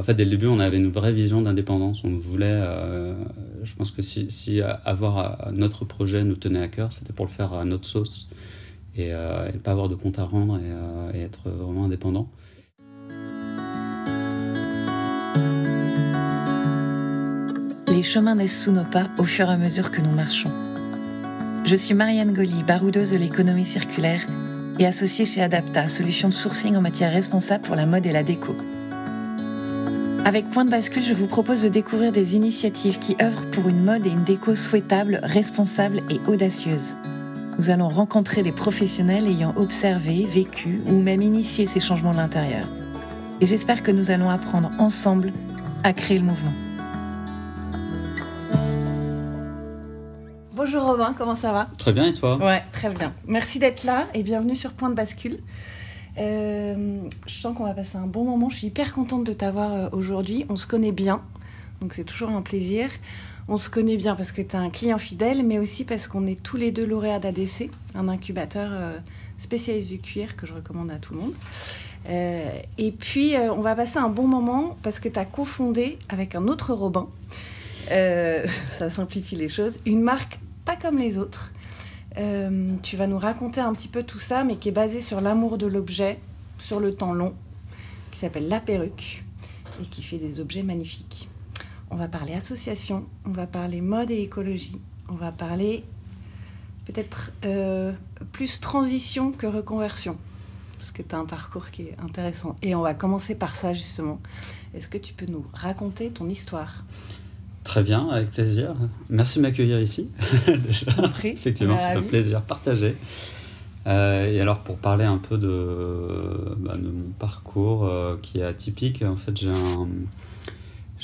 en fait, dès le début, on avait une vraie vision d'indépendance. On voulait, euh, je pense que si, si avoir notre projet nous tenait à cœur, c'était pour le faire à notre sauce et, ne pas avoir de compte à rendre et, et être vraiment indépendant. Les chemins naissent sous nos pas au fur et à mesure que nous marchons. Je suis Marianne Goli, baroudeuse de l'économie circulaire et associée chez Adapta, solution de sourcing en matière responsable pour la mode et la déco. Avec Point de bascule, je vous propose de découvrir des initiatives qui œuvrent pour une mode et une déco souhaitable, responsable et audacieuse. Nous allons rencontrer des professionnels ayant observé, vécu ou même initié ces changements de l'intérieur. Et j'espère que nous allons apprendre ensemble à créer le mouvement. Bonjour Robin, comment ça va? Très bien et toi? Ouais, très bien. Merci d'être là et bienvenue sur Point de bascule. Euh, je sens qu'on va passer un bon moment. Je suis hyper contente de t'avoir euh, aujourd'hui. On se connaît bien, donc c'est toujours un plaisir. On se connaît bien parce que tu es un client fidèle, mais aussi parce qu'on est tous les deux lauréats d'ADC, un incubateur euh, spécialisé du cuir que je recommande à tout le monde. et puis, on va passer un bon moment parce que tu as cofondé avec un autre Robin, ça simplifie les choses, une marque pas comme les autres. Euh, tu vas nous raconter un petit peu tout ça, mais qui est basé sur l'amour de l'objet, sur le temps long, qui s'appelle La Perruque et qui fait des objets magnifiques. On va parler association, on va parler mode et écologie, on va parler peut-être euh, plus transition que reconversion, parce que tu as un parcours qui est intéressant. Et on va commencer par ça justement. Est-ce que tu peux nous raconter ton histoire? Très bien, avec plaisir. Merci de m'accueillir ici. Déjà. Effectivement, c'est un plaisir partagé. Euh, et alors, pour parler un peu de, bah, de mon parcours euh, qui est atypique, en fait, j'ai un,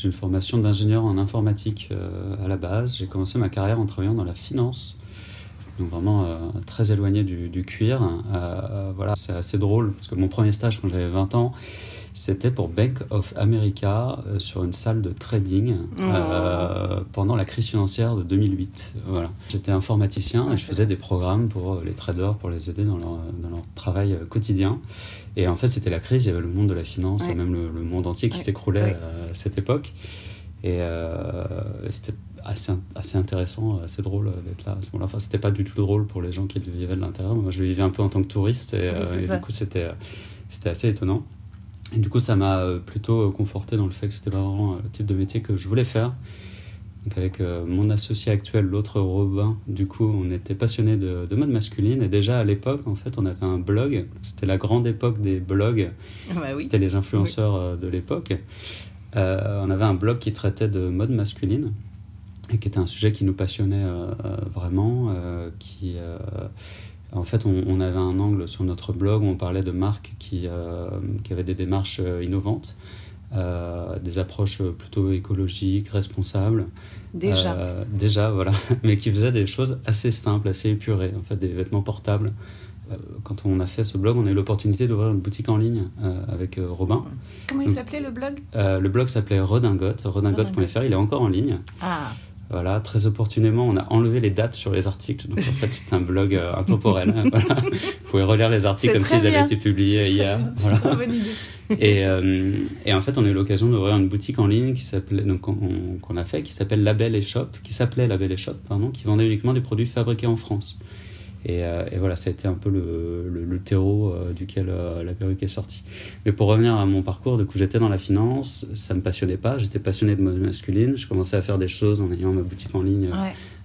une formation d'ingénieur en informatique euh, à la base. J'ai commencé ma carrière en travaillant dans la finance, donc vraiment très éloigné du, du cuir. voilà, c'est assez drôle parce que mon premier stage quand j'avais 20 ans, c'était pour Bank of America euh, sur une salle de trading euh, oh. pendant la crise financière de 2008. Voilà. J'étais informaticien et je faisais des programmes pour euh, les traders pour les aider dans leur, dans leur travail quotidien. Et en fait, c'était la crise, il y avait le monde de la finance et même le, monde entier qui s'écroulait à cette époque. Et c'était assez, assez intéressant, assez drôle d'être là à ce moment-là. Enfin, c'était pas du tout drôle pour les gens qui le vivaient de l'intérieur. Moi, je le vivais un peu en tant que touriste et, et du coup, c'était assez étonnant. Et du coup, ça m'a euh, plutôt euh, conforté dans le fait que c'était vraiment euh, le type de métier que je voulais faire. Donc avec mon associé actuel, l'autre Robin, du coup, on était passionné de, mode masculine. Et déjà à l'époque, en fait, on avait un blog. C'était la grande époque des blogs. Ah bah oui. C'était les influenceurs de l'époque. on avait un blog qui traitait de mode masculine et qui était un sujet qui nous passionnait vraiment, qui en fait, on, avait un angle sur notre blog où on parlait de marques qui, euh, qui avaient des démarches euh, innovantes, euh, des approches plutôt écologiques, responsables. Déjà. déjà, voilà. Mais qui faisaient des choses assez simples, assez épurées. En fait, des vêtements portables. quand on a fait ce blog, on a eu l'opportunité d'ouvrir une boutique en ligne avec Robin. Comment il s'appelait le blog? Le blog s'appelait Redingote, redingote.fr. Il est encore en ligne. Ah. Voilà, très opportunément, on a enlevé les dates sur les articles. Donc en fait, c'est un blog euh, intemporel. Voilà. Vous pouvez relire les articles comme s'ils avaient été publiés hier. Voilà. Et, euh, et, en fait, on a eu l'occasion d'ouvrir une boutique en ligne qui s'appelait, donc qu'on a fait, qui s'appelle Label et Shop, qui s'appelait Label et Shop, pardon, qui vendait uniquement des produits fabriqués en France. Euh, et, voilà, ça a été un peu le, le, terreau euh, duquel euh, la perruque est sortie. Mais pour revenir à mon parcours, du coup, j'étais dans la finance, ça me passionnait pas, j'étais passionné de mode masculine, je commençais à faire des choses en ayant ma boutique en ligne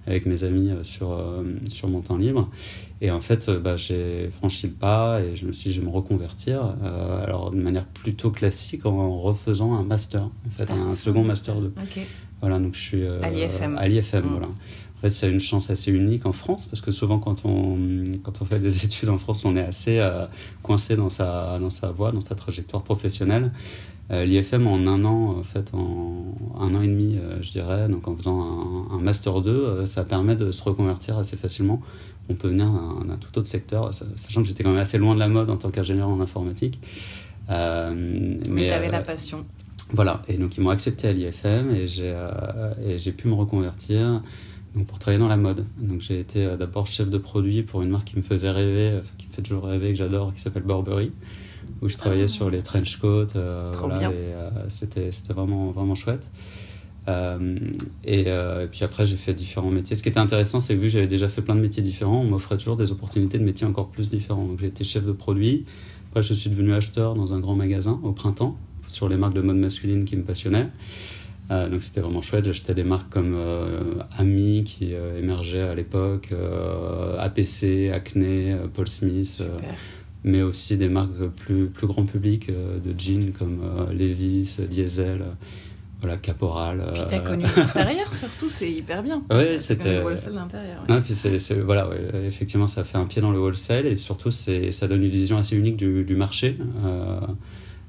avec mes amis sur, sur mon temps libre. Et en fait, bah, j'ai franchi le pas et je me suis dit, je vais me reconvertir. alors, de manière plutôt classique, en refaisant un master, en fait, un second master 2. Voilà, donc je suis à l'IFM. voilà. En fait, c'est une chance assez unique en France parce que souvent, quand on, quand on fait des études en France, on est assez euh, coincé dans sa, dans sa voie, dans sa trajectoire professionnelle. Euh, L'IFM, en un an, en fait, en un an et demi, euh, je dirais, donc en faisant un, Master 2, ça permet de se reconvertir assez facilement. On peut venir d'un tout autre secteur, sachant que j'étais quand même assez loin de la mode en tant qu'ingénieur en informatique. mais tu avais la passion. Voilà, et donc ils m'ont accepté à l'IFM et j'ai pu me reconvertir donc pour travailler dans la mode. Donc j'ai été euh, d'abord chef de produit pour une marque qui me faisait rêver, qui me fait toujours rêver, que j'adore, qui s'appelle Burberry. où je travaillais sur les trench coats. Trop bien. c'était vraiment, vraiment chouette. et, puis après, j'ai fait différents métiers. Ce qui était intéressant, c'est que vu que j'avais déjà fait plein de métiers différents, on m'offrait toujours des opportunités de métiers encore plus différents. Donc j'ai été chef de produit. Après, je suis devenu acheteur dans un grand magasin au printemps sur les marques de mode masculine qui me passionnaient. Euh, donc c'était vraiment chouette. J'achetais des marques comme euh, Ami qui euh, émergeait à l'époque, APC, Acne, Paul Smith, mais aussi des marques plus, plus grand public de jeans comme Levi's, Diesel. Voilà, Caporal. Puis t'as connu l'intérieur surtout, c'est hyper bien. Oui, c'était. Le wholesale d'intérieur. Ouais. puis c'est, voilà, effectivement, ça fait un pied dans le wholesale et surtout, c'est, ça donne une vision assez unique du, du marché,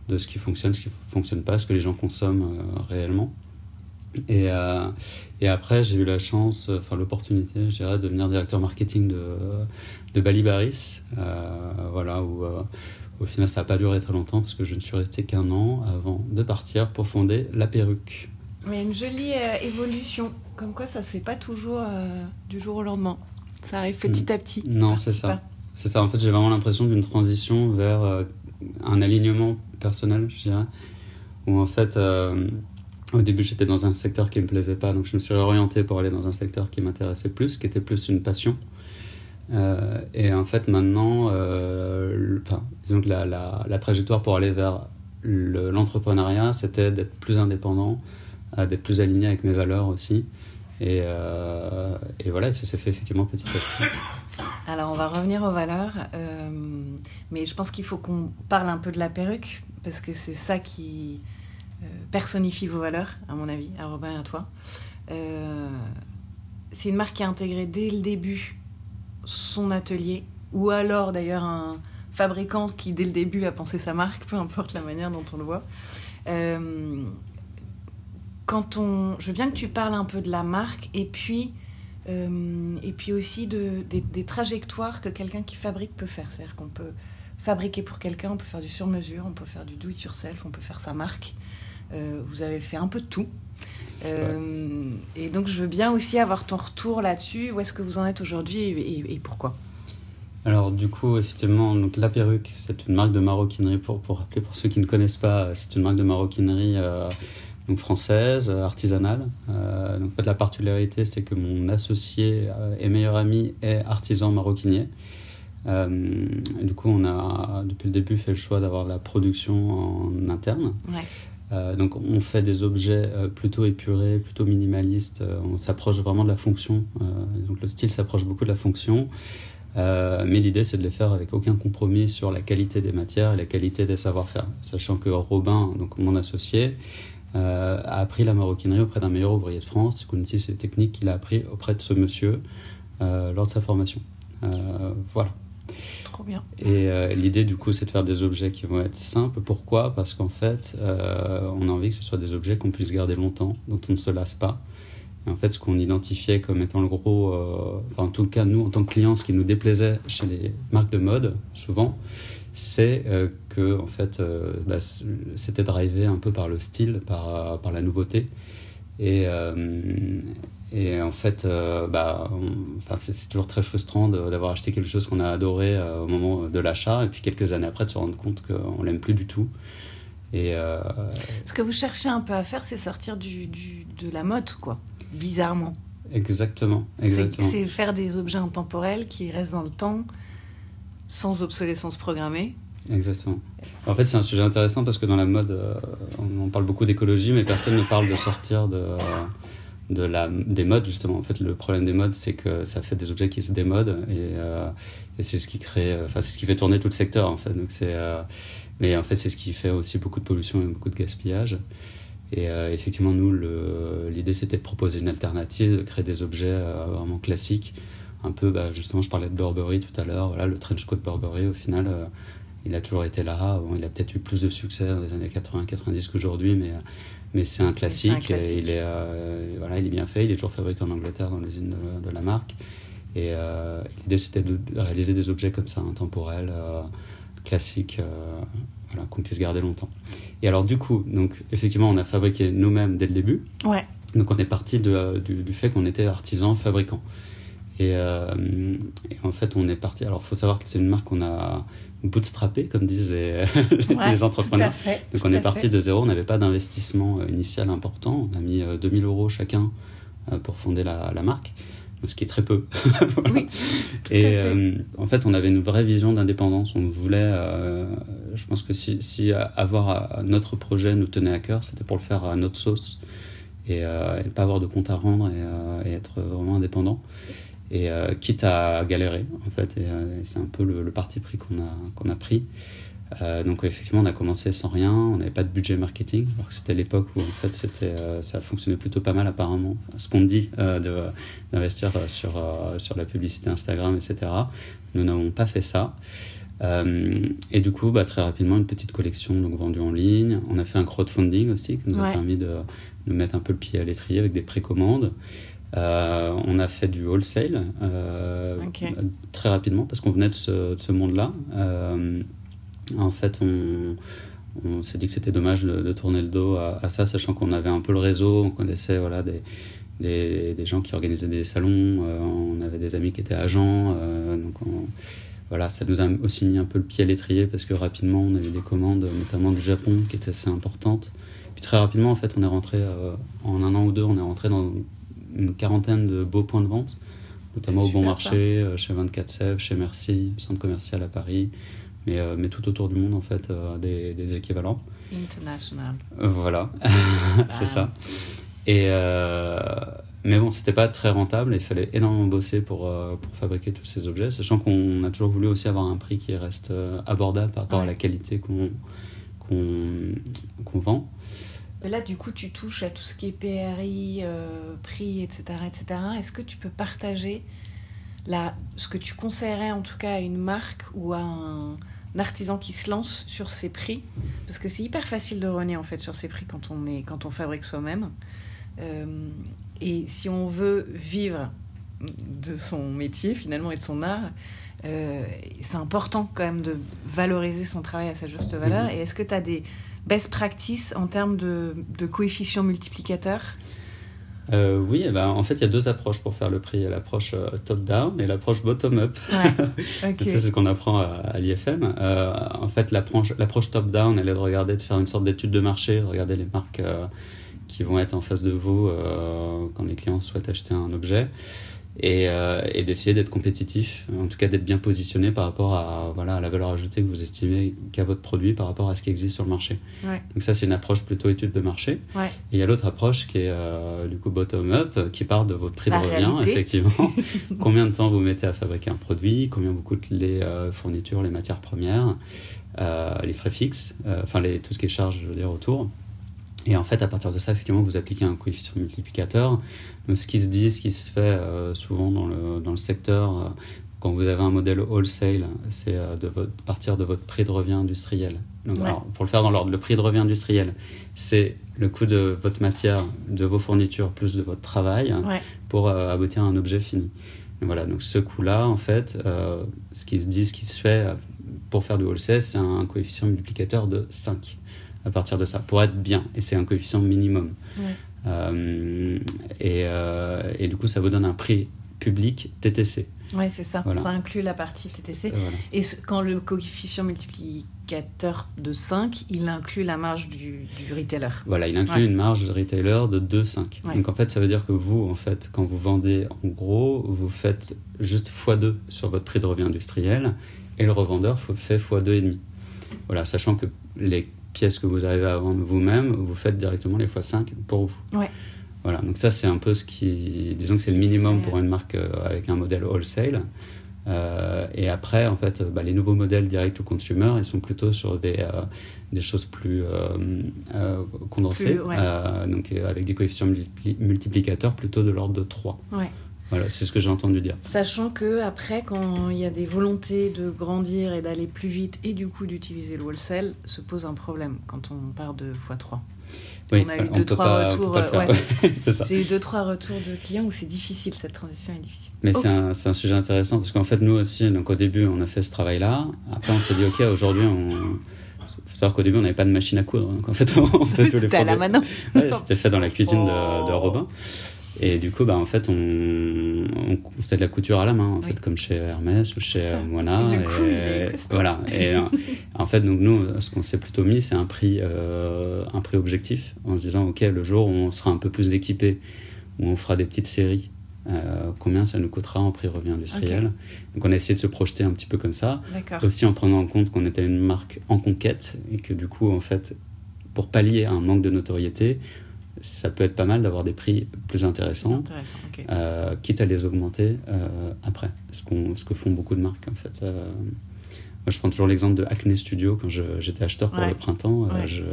de ce qui fonctionne, ce qui ne fonctionne pas, ce que les gens consomment réellement. Et, euh, et après, j'ai eu la chance, enfin l'opportunité, je dirais, de devenir directeur marketing de, de Balibaris. Euh, voilà, où euh, au final, ça n'a pas duré très longtemps parce que je ne suis resté qu'un an avant de partir pour fonder La Perruque. Mais une jolie évolution, comme quoi ça se fait pas toujours du jour au lendemain. Ça arrive petit à petit. Non, c'est ça. C'est ça. En fait, j'ai vraiment l'impression d'une transition vers un alignement personnel, je dirais, où en fait au début, j'étais dans un secteur qui me plaisait pas, donc je me suis orienté pour aller dans un secteur qui m'intéressait plus, qui était plus une passion. Euh, et en fait, maintenant, euh, disons que la, la, trajectoire pour aller vers l'entrepreneuriat, c'était d'être plus indépendant, euh, d'être plus aligné avec mes valeurs aussi. Et, et voilà, ça s'est fait effectivement petit à petit. Alors, on va revenir aux valeurs, mais je pense qu'il faut qu'on parle un peu de la perruque, parce que c'est ça qui, personnifie vos valeurs, à mon avis, à Robin et à toi. Euh, c'est une marque qui a intégré dès le début son atelier, ou alors d'ailleurs un fabricant qui dès le début a pensé sa marque, peu importe la manière dont on le voit. Euh, quand on, je veux bien que tu parles un peu de la marque et puis et puis aussi de, des, des trajectoires que quelqu'un qui fabrique peut faire. C'est-à-dire qu'on peut fabriquer pour quelqu'un, on peut faire du sur-mesure, on peut faire du do-it-yourself, on peut faire sa marque. Euh, vous avez fait un peu de tout. Euh, et donc, je veux bien aussi avoir ton retour là-dessus. Où est-ce que vous en êtes aujourd'hui et, pourquoi? Alors du coup, effectivement, donc la perruque, c'est une marque de maroquinerie pour pour rappeler pour ceux qui ne connaissent pas, c'est une marque de maroquinerie euh, donc française, artisanale. donc en fait, la particularité, c'est que mon associé et meilleur ami est artisan maroquinier. du coup, on a depuis le début fait le choix d'avoir la production en interne. Ouais. Euh, donc on fait des objets euh, plutôt épurés, plutôt minimalistes. Euh, on s'approche vraiment de la fonction. donc le style s'approche beaucoup de la fonction. mais l'idée, c'est de les faire avec aucun compromis sur la qualité des matières et la qualité des savoir-faire. Sachant que Robin, donc mon associé, a appris la maroquinerie auprès d'un meilleur ouvrier de France. C'est une ces techniques qu'il a appris auprès de ce monsieur lors de sa formation. voilà. Bien. Et euh, l'idée, du coup, c'est de faire des objets qui vont être simples. Pourquoi? Parce qu'en fait, euh, on a envie que ce soit des objets qu'on puisse garder longtemps, dont on ne se lasse pas. Et en fait, ce qu'on identifiait comme étant le gros, euh, enfin, en tout cas, nous, en tant que clients, ce qui nous déplaisait chez les marques de mode, souvent, c'est que, en fait, bah, c'était drivé un peu par le style, par, par la nouveauté. Et, et en fait, euh, bah, enfin, c'est toujours très frustrant d'avoir acheté quelque chose qu'on a adoré euh, au moment de l'achat, et puis quelques années après de se rendre compte qu'on l'aime plus du tout. Et euh, Ce que vous cherchez un peu à faire, c'est sortir du, du, de la mode, quoi, bizarrement. Exactement. exactement. C'est faire des objets intemporels qui restent dans le temps, sans obsolescence programmée. Exactement. En fait, c'est un sujet intéressant parce que dans la mode, on, parle beaucoup d'écologie, mais personne ne parle de sortir de de la, des modes justement. En fait, le problème des modes, c'est que ça fait des objets qui se démodent et, euh, c'est ce qui crée, enfin, c'est ce qui fait tourner tout le secteur en fait. Donc c'est, euh, mais en fait, c'est ce qui fait aussi beaucoup de pollution et beaucoup de gaspillage. Et euh, effectivement, nous, l'idée c'était de proposer une alternative, de créer des objets vraiment classiques. Un peu, bah, justement, je parlais de Burberry tout à l'heure. Voilà, le trench coat Burberry, au final, il a toujours été là. Il a peut-être eu plus de succès dans les années 80-90 qu'aujourd'hui, mais mais c'est un classique. Il, est, euh, voilà, il est bien fait. Il est toujours fabriqué en Angleterre dans l'usine de, la marque. Et euh, l'idée, c'était de réaliser des objets comme ça, intemporels, euh, classiques, voilà, qu'on puisse garder longtemps. Et alors, du coup, donc, effectivement, on a fabriqué nous-mêmes dès le début. Ouais. Donc, on est parti du, du, fait qu'on était artisan fabricant. Et, en fait, on est parti. Alors, il faut savoir que c'est une marque qu'on a bootstrappé, comme disent les, les entrepreneurs. Donc, on est parti de zéro. On n'avait pas d'investissement initial important. On a mis 2000 euros chacun pour fonder la, la marque ce qui est très peu. oui, et euh, en fait, on avait une vraie vision d'indépendance. On voulait, euh, je pense que si, si avoir notre projet nous tenait à cœur, c'était pour le faire à notre sauce et, euh, ne pas avoir de compte à rendre et, être vraiment indépendant. Et quitte à galérer, en fait, et, c'est un peu le, le parti pris qu'on a, qu'on a pris. Euh, donc effectivement, on a commencé sans rien, on n'avait pas de budget marketing, alors que c'était l'époque où en fait c'était, euh, ça fonctionnait plutôt pas mal apparemment. Ce qu'on dit euh, d'investir sur, sur la publicité Instagram, etc. Nous n'avons pas fait ça. et du coup, bah, très rapidement, une petite collection donc, vendue en ligne. On a fait un crowdfunding aussi qui nous a permis de, de, mettre un peu le pied à l'étrier avec des précommandes. On a fait du wholesale très rapidement parce qu'on venait de ce, de ce monde-là. En fait, on, s'est dit que c'était dommage de, tourner le dos à, ça, sachant qu'on avait un peu le réseau, on connaissait voilà, des, des, gens qui organisaient des salons, euh, on avait des amis qui étaient agents, euh, voilà, ça nous a aussi mis un peu le pied à l'étrier parce que rapidement on a eu des commandes, notamment du Japon, qui étaient assez importantes. Puis très rapidement, en fait, on est rentré, euh, en un an ou deux, on est rentré dans une quarantaine de beaux points de vente, notamment au Bon Marché, chez 24 Sèvres, chez Merci, centre commercial à Paris, mais, euh, mais tout autour du monde, en fait, euh, des, des, équivalents. International. Euh, voilà, c'est ça. Et, mais bon, c'était pas très rentable, il fallait énormément bosser pour, pour fabriquer tous ces objets, sachant qu'on a toujours voulu aussi avoir un prix qui reste abordable par rapport à la qualité qu'on qu'on vend. Là, du coup, tu touches à tout ce qui est PRI, prix, etc. etc. Est-ce que tu peux partager la, ce que tu conseillerais en tout cas à une marque ou à un, artisan qui se lance sur ses prix, parce que c'est hyper facile de renier en fait sur ses prix quand on, est, quand on fabrique soi-même. Euh, et si on veut vivre de son métier finalement et de son art, euh, c'est important quand même de valoriser son travail à sa juste valeur. Mhm. Et est-ce que tu as des best practices en termes de, de coefficient multiplicateur euh, oui, eh ben, en fait, il y a deux approches pour faire le prix. Il y a l'approche euh, top-down et l'approche bottom-up. c'est ce qu'on apprend à, l'IFM. Euh, en fait, l'approche top-down, elle est de regarder, de faire une sorte d'étude de marché, de regarder les marques qui vont être en face de vous quand les clients souhaitent acheter un objet. Euh, et, d'essayer d'être compétitif, en tout cas d'être bien positionné par rapport à, voilà, à la valeur ajoutée que vous estimez qu'a votre produit par rapport à ce qui existe sur le marché. Donc ça, c'est une approche plutôt étude de marché. Et il y a l'autre approche qui est euh, du coup bottom-up, qui part de votre prix de revient, effectivement. combien de temps vous mettez à fabriquer un produit, combien vous coûtent les euh, fournitures, les matières premières, les frais fixes, enfin les, tout ce qui est charge, je veux dire, autour. Et en fait, à partir de ça, effectivement, vous appliquez un coefficient multiplicateur. Donc, ce qui se dit, ce qui se fait euh, souvent dans le, dans le secteur, euh, quand vous avez un modèle wholesale, c'est euh, de partir de votre prix de revient industriel. Donc, alors, pour le faire dans l'ordre, le prix de revient industriel, c'est le coût de votre matière, de vos fournitures, plus de votre travail, pour aboutir à un objet fini. Et voilà, donc ce coût-là, en fait, ce qui se dit, ce qui se fait pour faire du wholesale, c'est un coefficient multiplicateur de 5 à partir de ça, pour être bien. Et c'est un coefficient minimum. Et, euh, et, du coup, ça vous donne un prix public TTC. Oui, c'est ça. Ça inclut la partie TTC. Et quand le coefficient multiplicateur de 5, il inclut la marge du, du retailer. Voilà, il inclut une marge de retailer de 2,5. Donc en fait, ça veut dire que vous, en fait, quand vous vendez en gros, vous faites juste x2 sur votre prix de revient industriel et le revendeur fait x2,5. Voilà, sachant que les pièces que vous arrivez à vendre vous-même, vous faites directement les x5 pour vous. Ouais. Voilà, donc ça c'est un peu ce qui, disons que c'est le minimum pour une marque euh, avec un modèle wholesale. Euh, et après, en fait, bah, les nouveaux modèles direct to consumer, ils sont plutôt sur des, euh, des choses plus condensées, donc avec des coefficients multiplicateurs plutôt de l'ordre de 3. Ouais. Voilà, c'est ce que j'ai entendu dire. Sachant que après, quand il y a des volontés de grandir et d'aller plus vite et du coup d'utiliser le wholesale, se pose un problème quand on part de x3. Oui, on a eu deux, trois retours. J'ai eu deux, trois retours de clients où c'est difficile, cette transition est difficile. Mais c'est un, un, sujet intéressant parce qu'en fait, nous aussi, donc au début, on a fait ce travail-là. Après, on s'est dit, OK, aujourd'hui, on. Il faut savoir qu'au début, on n'avait pas de machine à coudre. Donc en fait, on fait tous les C'était à la ouais, C'était fait dans la cuisine de, de Robin. Et du coup, bah, en fait, on, on, faisait de la couture à la main, en fait, comme chez Hermès ou chez Moana. Voilà. Et en fait, donc nous, ce qu'on s'est plutôt mis, c'est un prix, euh, un prix objectif, en se disant, ok, le jour où on sera un peu plus équipé, où on fera des petites séries, euh, combien ça nous coûtera en prix revient industriel. Donc on a essayé de se projeter un petit peu comme ça, aussi en prenant en compte qu'on était une marque en conquête et que du coup, en fait, pour pallier un manque de notoriété, ça peut être pas mal d'avoir des prix plus intéressants, euh, quitte à les augmenter euh, après, ce, ce que font beaucoup de marques en fait. Euh, moi, je prends toujours l'exemple de Acne Studio quand j'étais acheteur pour le printemps. Je,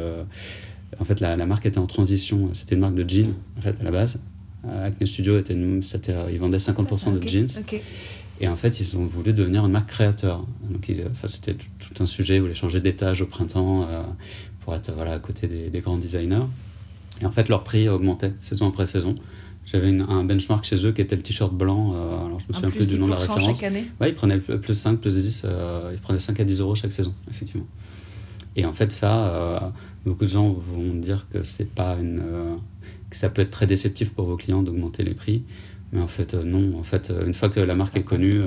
en fait, la, marque était en transition. C'était une marque de jeans en fait à la base. Acne Studio était, une, ils vendaient 50% de jeans. Et en fait, ils ont voulu devenir une marque créateur. Donc, enfin, c'était tout, un sujet. Ils voulaient changer d'étage au printemps pour être voilà, à côté des, des grands designers. Et en fait, leur prix augmentait saison après saison. J'avais un benchmark chez eux qui était le t-shirt blanc. Euh, alors, je me souviens plus du nom de la référence. Chaque année ouais, ils prenaient plus 5, plus 10. Euh, ils prenaient 5 à 10 euros chaque saison, effectivement. Et en fait, ça, euh, beaucoup de gens vont dire que c'est pas une. que ça peut être très déceptif pour vos clients d'augmenter les prix. Mais en fait, non. En fait, une fois que la marque est connue,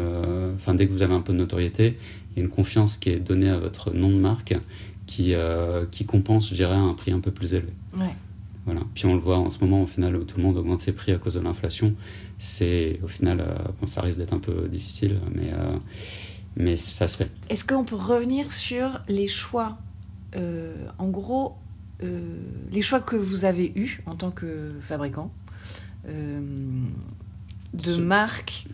enfin, dès que vous avez un peu de notoriété, il y a une confiance qui est donnée à votre nom de marque qui, qui compense, je dirais, un prix un peu plus élevé. Ouais. Voilà. Puis on le voit en ce moment, au final, où tout le monde augmente ses prix à cause de l'inflation. C'est, au final, euh, ça risque d'être un peu difficile, mais, euh, mais ça se fait. Est-ce qu'on peut revenir sur les choix euh, En gros, les choix que vous avez eus en tant que fabricant de marques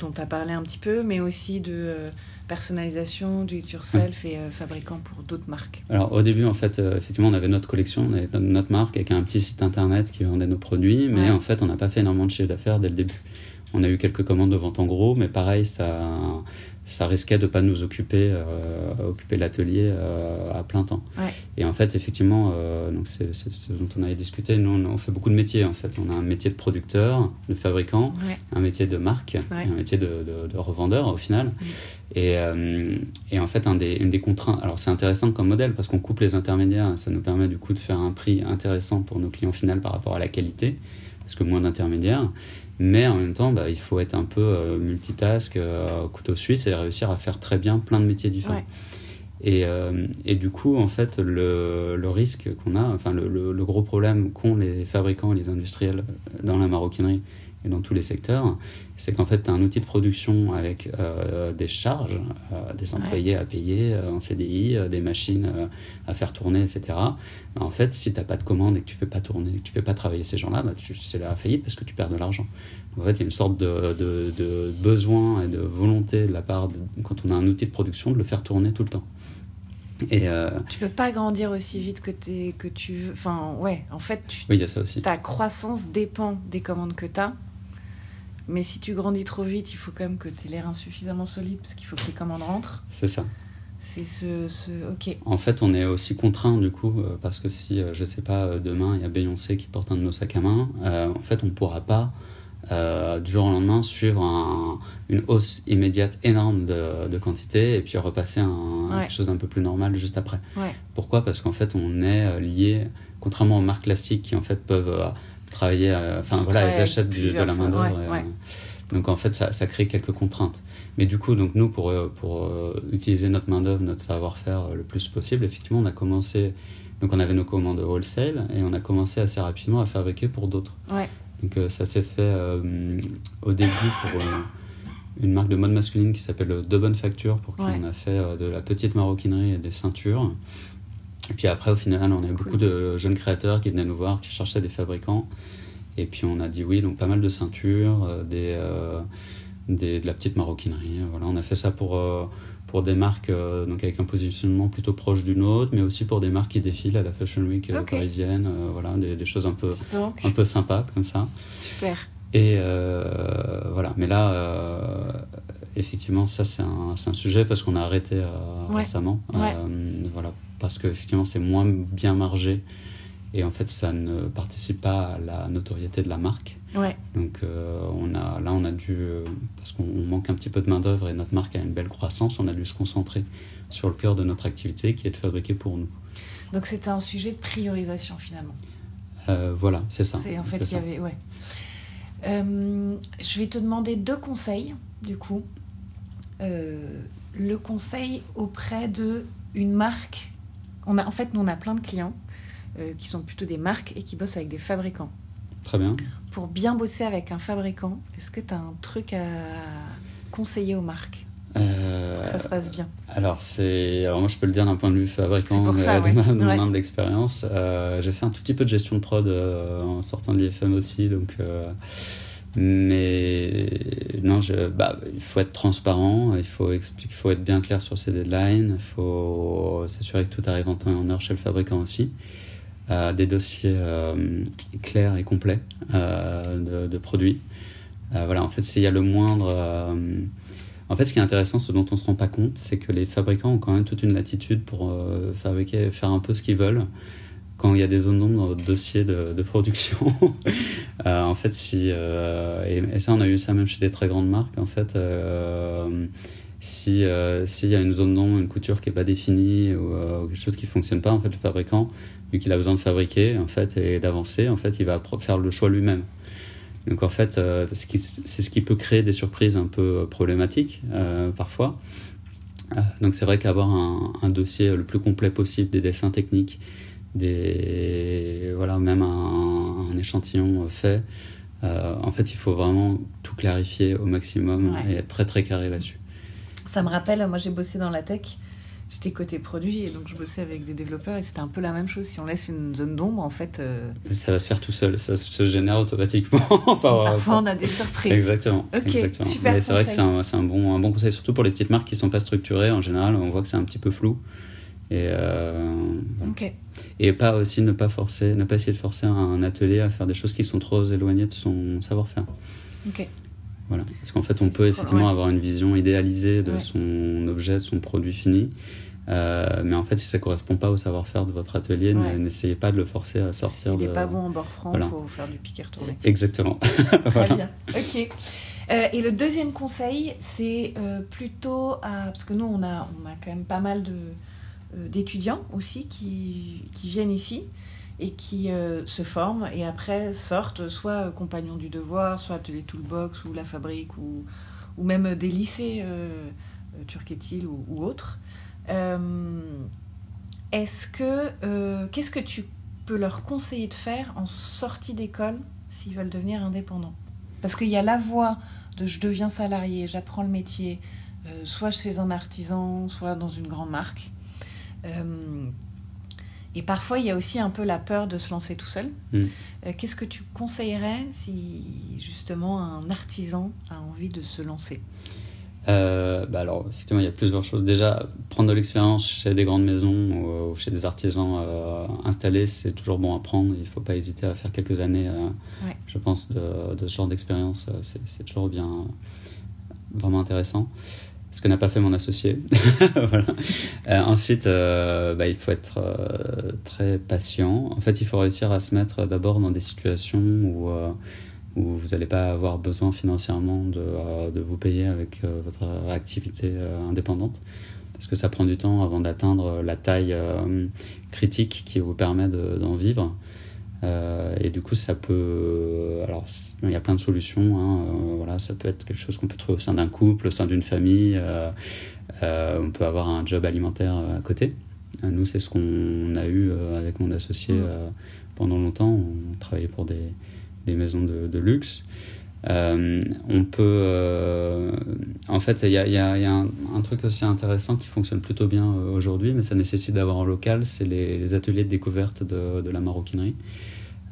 dont tu as parlé un petit peu, mais aussi de personnalisation, do it yourself et euh, fabricant pour d'autres marques Alors au début, en fait, euh, effectivement, on avait notre collection, on avait notre marque avec un petit site internet qui vendait nos produits, mais en fait, on n'a pas fait énormément de chiffre d'affaires dès le début. On a eu quelques commandes de vente en gros, mais pareil, ça, ça risquait de ne pas nous occuper, euh, occuper l'atelier euh, à plein temps. Et en fait, effectivement, euh, donc c'est, ce dont on avait discuté. Nous, on, fait beaucoup de métiers. En fait, on a un métier de producteur, de fabricant, un métier de marque, et un métier de, de, revendeur au final. Et, et, en fait, un des, une des contraintes. Alors, c'est intéressant comme modèle parce qu'on coupe les intermédiaires. Ça nous permet du coup de faire un prix intéressant pour nos clients finaux par rapport à la qualité, parce que moins d'intermédiaires. Mais en même temps, bah, il faut être un peu euh, multitask, euh, couteau suisse et réussir à faire très bien plein de métiers différents. Et, euh, et, du coup, en fait, le, le risque qu'on a, enfin, le, le gros problème qu'ont les fabricants et les industriels dans la maroquinerie, dans tous les secteurs, c'est qu'en fait, tu as un outil de production avec euh, des charges, euh, des employés à payer euh, en CDI, des machines à faire tourner, etc. Bah, en fait, si tu n'as pas de commande et que tu ne fais pas tourner, que tu fais pas travailler ces gens-là, bah, c'est la faillite parce que tu perds de l'argent. En fait, il y a une sorte de, de, besoin et de volonté de la part, quand on a un outil de production, de le faire tourner tout le temps. Et euh... Tu peux pas grandir aussi vite que, es, que tu veux. Enfin, ouais, en fait, oui, y a ça aussi. ta croissance dépend des commandes que tu as. Mais si tu grandis trop vite, il faut quand même que tu aies l'air insuffisamment solide parce qu'il faut que les commandes rentrent. C'est ça. C'est ce, ce, Ok. En fait, on est aussi contraint du coup, euh, parce que si, euh, je sais pas, euh, demain il y a Beyoncé qui porte un de nos sacs à main, en fait, on ne pourra pas du jour au lendemain suivre une hausse immédiate énorme de, de quantité et puis repasser à quelque chose d'un peu plus normal juste après. Ouais. Pourquoi? Parce qu'en fait, on est lié, contrairement aux marques classiques qui en fait peuvent travailler. Euh, enfin voilà, ils achètent de la main d'œuvre. Euh, donc en fait, ça, ça, crée quelques contraintes. Mais du coup, donc nous, pour, euh, pour utiliser notre main d'œuvre, notre savoir-faire le plus possible, effectivement, on a commencé. Donc on avait nos commandes wholesale et on a commencé assez rapidement à fabriquer pour d'autres. Donc ça s'est fait au début pour une marque de mode masculine qui s'appelle Double Facture, pour qui on a fait de la petite maroquinerie et des ceintures. Et puis après, au final, on a beaucoup de jeunes créateurs qui venaient nous voir, qui cherchaient des fabricants. Et puis on a dit oui, donc pas mal de ceintures, euh, des, euh, des, de la petite maroquinerie. Voilà, on a fait ça pour, euh, pour des marques donc avec un positionnement plutôt proche du nôtre, mais aussi pour des marques qui défilent à la Fashion Week parisienne. voilà, des, des, choses un peu, un peu sympas comme ça. Super. Et voilà, mais là, effectivement, ça c'est un, un, sujet parce qu'on a arrêté récemment. voilà, parce qu'effectivement c'est moins bien margé et en fait ça ne participe pas à la notoriété de la marque. Ouais. Donc euh, on a, là on a dû, euh, parce qu'on manque un petit peu de main d'œuvre et notre marque a une belle croissance, on a dû se concentrer sur le cœur de notre activité qui est de fabriquer pour nous. Donc c'était un sujet de priorisation finalement. Euh, voilà, c'est ça. C'est en fait il y avait ouais. je vais te demander deux conseils, du coup. le conseil auprès de une marque. On a, en fait, nous, on a plein de clients qui sont plutôt des marques et qui bossent avec des fabricants. Très bien. Pour bien bosser avec un fabricant, est-ce que tu as un truc à conseiller aux marques euh, ça se passe bien? Alors, c'est... alors moi je peux le dire d'un point de vue fabricant, pour ça, de, mon humble expérience. Euh, j'ai fait un tout petit peu de gestion de prod euh, en sortant de l'IFM aussi, donc. Mais non, je, bah, il faut être transparent, il faut, expliquer, il faut être bien clair sur ses deadlines, il faut s'assurer que tout arrive en temps et en heure chez le fabricant aussi. des dossiers clairs et complets de, de, produits. voilà, en fait, s'il y a le moindre en fait, ce qui est intéressant, ce dont on ne se rend pas compte, c'est que les fabricants ont quand même toute une latitude pour euh, fabriquer, faire un peu ce qu'ils veulent quand il y a des zones d'ombre dans votre dossier de, production. Euh, en fait, si euh, et, ça, on a eu ça même chez des très grandes marques. En fait, si s'il y a une zone d'ombre, une couture qui est pas définie ou, quelque chose qui fonctionne pas, en fait, le fabricant, vu qu'il a besoin de fabriquer, en fait, et d'avancer, en fait, il va faire le choix lui-même. Donc en fait, euh, c'est ce qui peut créer des surprises un peu euh, problématiques euh, parfois. donc c'est vrai qu'avoir un, dossier le plus complet possible, des dessins techniques, des voilà même un, échantillon fait. en fait, il faut vraiment tout clarifier au maximum et être très très carré là-dessus. Ça me rappelle, moi j'ai bossé dans la tech j'étais côté produit et donc je bossais avec des développeurs et c'était un peu la même chose. Si on laisse une zone d'ombre, en fait. Euh, ça va se faire tout seul, ça se génère automatiquement. Parfois, on a des surprises. Exactement. exactement. Mais c'est vrai que c'est un, un, bon, un bon conseil, surtout pour les petites marques qui ne sont pas structurées. En général, on voit que c'est un petit peu flou. Et, euh, et pas aussi ne pas forcer, ne pas essayer de forcer un atelier à faire des choses qui sont trop éloignées de son savoir-faire. Voilà. Parce qu'en fait, on peut effectivement avoir une vision idéalisée de son objet, de son produit fini. Euh, mais en fait, si ça ne correspond pas au savoir-faire de votre atelier, n'essayez pas de le forcer à sortir. S'il n'est pas bon en bord franc, il faut faire du piqué retourné. Exactement. Très bien. Ok. Euh, et le deuxième conseil, c'est euh, plutôt à... Parce que nous, on a, on a quand même pas mal d'étudiants aussi qui, qui, viennent ici et qui euh, se forment et après sortent soit compagnons du devoir, soit atelier toolbox ou la fabrique ou, ou même des lycées euh, turquetil ou, ou autres. Euh, est-ce que qu'est-ce que tu peux leur conseiller de faire en sortie d'école s'ils veulent devenir indépendants? Parce qu'il y a la voie de je deviens salarié, j'apprends le métier, soit chez un artisan, soit dans une grande marque. Et parfois, il y a aussi un peu la peur de se lancer tout seul. Mm. Euh, qu'est-ce que tu conseillerais si justement un artisan a envie de se lancer? Euh, bah alors, effectivement, il y a plusieurs choses. Déjà, prendre de l'expérience chez des grandes maisons ou, chez des artisans euh, installés, c'est toujours bon à prendre. Il ne faut pas hésiter à faire quelques années, je pense, de, de, ce genre d'expérience. C'est toujours bien, vraiment intéressant ce que n'a pas fait mon associé. Euh, ensuite, euh, bah, il faut être euh, très patient. En fait, il faut réussir à se mettre d'abord dans des situations où, vous n'allez pas avoir besoin financièrement de vous payer avec votre activité indépendante. Parce que ça prend du temps avant d'atteindre la taille critique qui vous permet d'en vivre. Euh, et du coup, ça peut. Alors, il y a plein de solutions. Hein, euh, voilà, ça peut être quelque chose qu'on peut trouver au sein d'un couple, au sein d'une famille. Euh, on peut avoir un job alimentaire à côté. Nous, c'est ce qu'on a eu avec mon associé mmh. pendant longtemps. On travaillait pour des, des maisons de, de luxe. On peut. en fait, il y a, y a un, un, truc aussi intéressant qui fonctionne plutôt bien aujourd'hui, mais ça nécessite d'avoir en local c'est les, les, ateliers de découverte de, de la maroquinerie.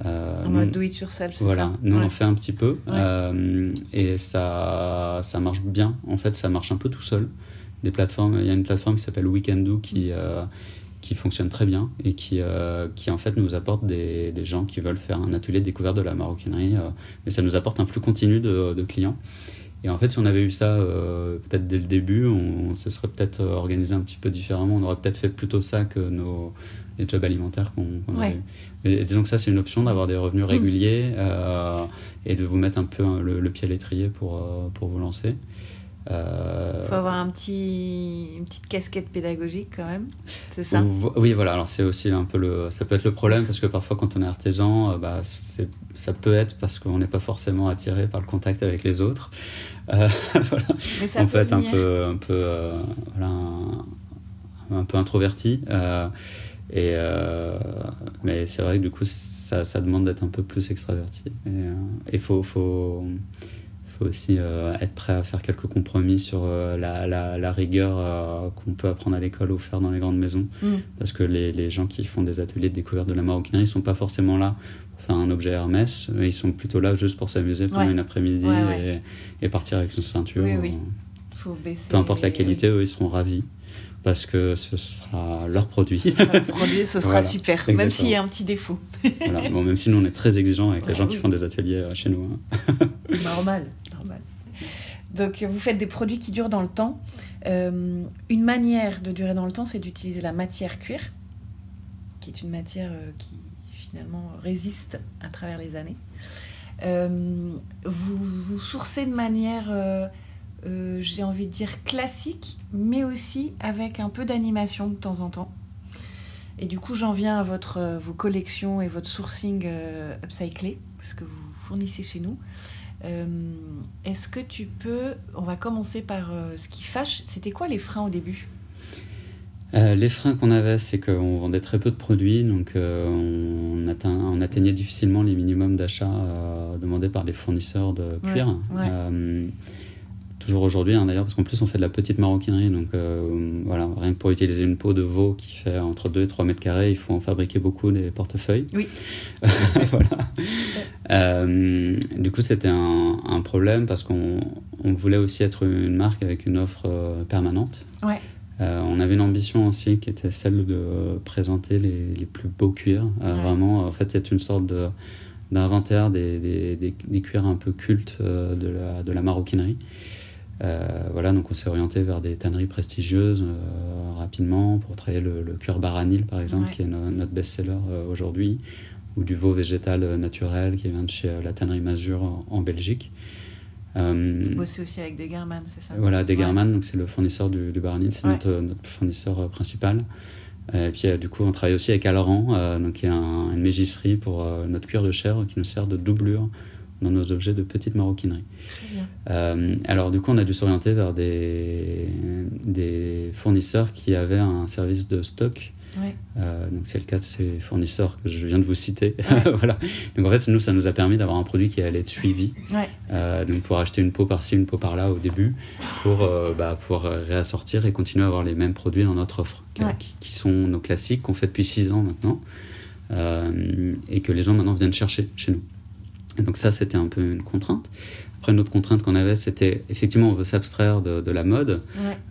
Euh, en mode do it yourself, c'est voilà, nous on en fait un petit peu euh, et ça, ça marche bien. En fait, ça marche un peu tout seul. Des plateformes, il y a une plateforme qui s'appelle Weekendoo qui, euh, qui fonctionne très bien et qui, qui en fait nous apporte des, des, gens qui veulent faire un atelier de découverte de la maroquinerie. et ça nous apporte un flux continu de, de clients. Et en fait, si on avait eu ça peut-être dès le début, on, se serait peut-être organisé un petit peu différemment. On aurait peut-être fait plutôt ça que nos, les jobs alimentaires qu'on a eu. disons que ça, c'est une option d'avoir des revenus mm. réguliers euh, et de vous mettre un peu le, pied à l'étrier pour, euh, pour vous lancer. Il faut avoir un petit, une petite casquette pédagogique quand même, c'est ça Oui, voilà. Alors c'est aussi un peu le, ça peut être le problème parce que parfois quand on est artisan, bah, ça peut être parce qu'on n'est pas forcément attiré par le contact avec les autres. Euh, voilà. on peut être un peu, un peu, voilà, un, peu introverti. Et euh, mais c'est vrai que du coup, ça, ça demande d'être un peu plus extraverti. Et il faut, faut, faut aussi euh, être prêt à faire quelques compromis sur euh, la, la, la, rigueur qu'on peut apprendre à l'école ou faire dans les grandes maisons. Mm. Parce que les, les, gens qui font des ateliers de découverte de la maroquinerie, ils ne sont pas forcément là pour faire un objet Hermès, ils sont plutôt là juste pour s'amuser pendant une après-midi et, et, partir avec une ceinture. Oui, oui. Faut baisser, Peu importe la qualité, eux, ils seront ravis parce que ce sera leur produit. Ce sera produit, ce sera super, même s'il y a un petit défaut. voilà. bon, même si nous on est très exigeants avec les gens qui font des ateliers euh, chez nous. Hein. normal, normal. Donc vous faites des produits qui durent dans le temps. Euh, une manière de durer dans le temps, c'est d'utiliser la matière cuir, qui est une matière euh, qui finalement résiste à travers les années. vous, vous sourcez de manière euh, j'ai envie de dire classique, mais aussi avec un peu d'animation de temps en temps. Et du coup, j'en viens à votre, euh, vos collections et votre sourcing euh, upcyclé, ce que vous fournissez chez nous. Est-ce que tu peux, on va commencer par ce qui fâche, c'était quoi les freins au début? Les freins qu'on avait, c'est qu'on vendait très peu de produits, donc on, atteint, on, atteignait difficilement les minimums d'achat demandés par les fournisseurs de cuir toujours aujourd'hui hein, d'ailleurs, parce qu'en plus on fait de la petite maroquinerie, donc euh, voilà, rien que pour utiliser une peau de veau qui fait entre 2 et 3 mètres carrés, il faut en fabriquer beaucoup des portefeuilles. Oui. voilà. Euh, du coup, c'était un, un, problème parce qu'on on voulait aussi être une marque avec une offre euh, permanente. Ouais. on avait une ambition aussi qui était celle de présenter les, les plus beaux cuirs. Vraiment, en fait, c'est une sorte de d'inventaire des, des, des, cuirs un peu cultes de, la, de la maroquinerie. Euh, voilà, donc on s'est orienté vers des tanneries prestigieuses euh, rapidement pour travailler le, cuir baranil par exemple, qui est notre best-seller euh, aujourd'hui, ou du veau végétal naturel qui vient de chez la tannerie Mazur en, Belgique. Vous bossez aussi avec Degerman, c'est ça? Voilà, Degerman, donc c'est le fournisseur du, du baranil, c'est notre, notre, fournisseur principal. Et puis du coup, on travaille aussi avec Alran, donc qui est une mégisserie pour notre cuir de chèvre qui nous sert de doublure dans nos objets de petite maroquinerie. Euh, alors du coup, on a dû s'orienter vers des, des fournisseurs qui avaient un service de stock. Euh, donc c'est le cas de ces fournisseurs que je viens de vous citer. voilà. Donc en fait, nous, ça nous a permis d'avoir un produit qui allait être suivi. Euh, donc pour acheter une peau par-ci, une peau par-là au début, pour bah, pouvoir réassortir et continuer à avoir les mêmes produits dans notre offre, qui, qui, sont nos classiques qu'on fait depuis 6 ans maintenant, et que les gens maintenant viennent chercher chez nous donc ça, c'était un peu une contrainte. Après, une autre contrainte qu'on avait, c'était effectivement, on veut s'abstraire de, la mode,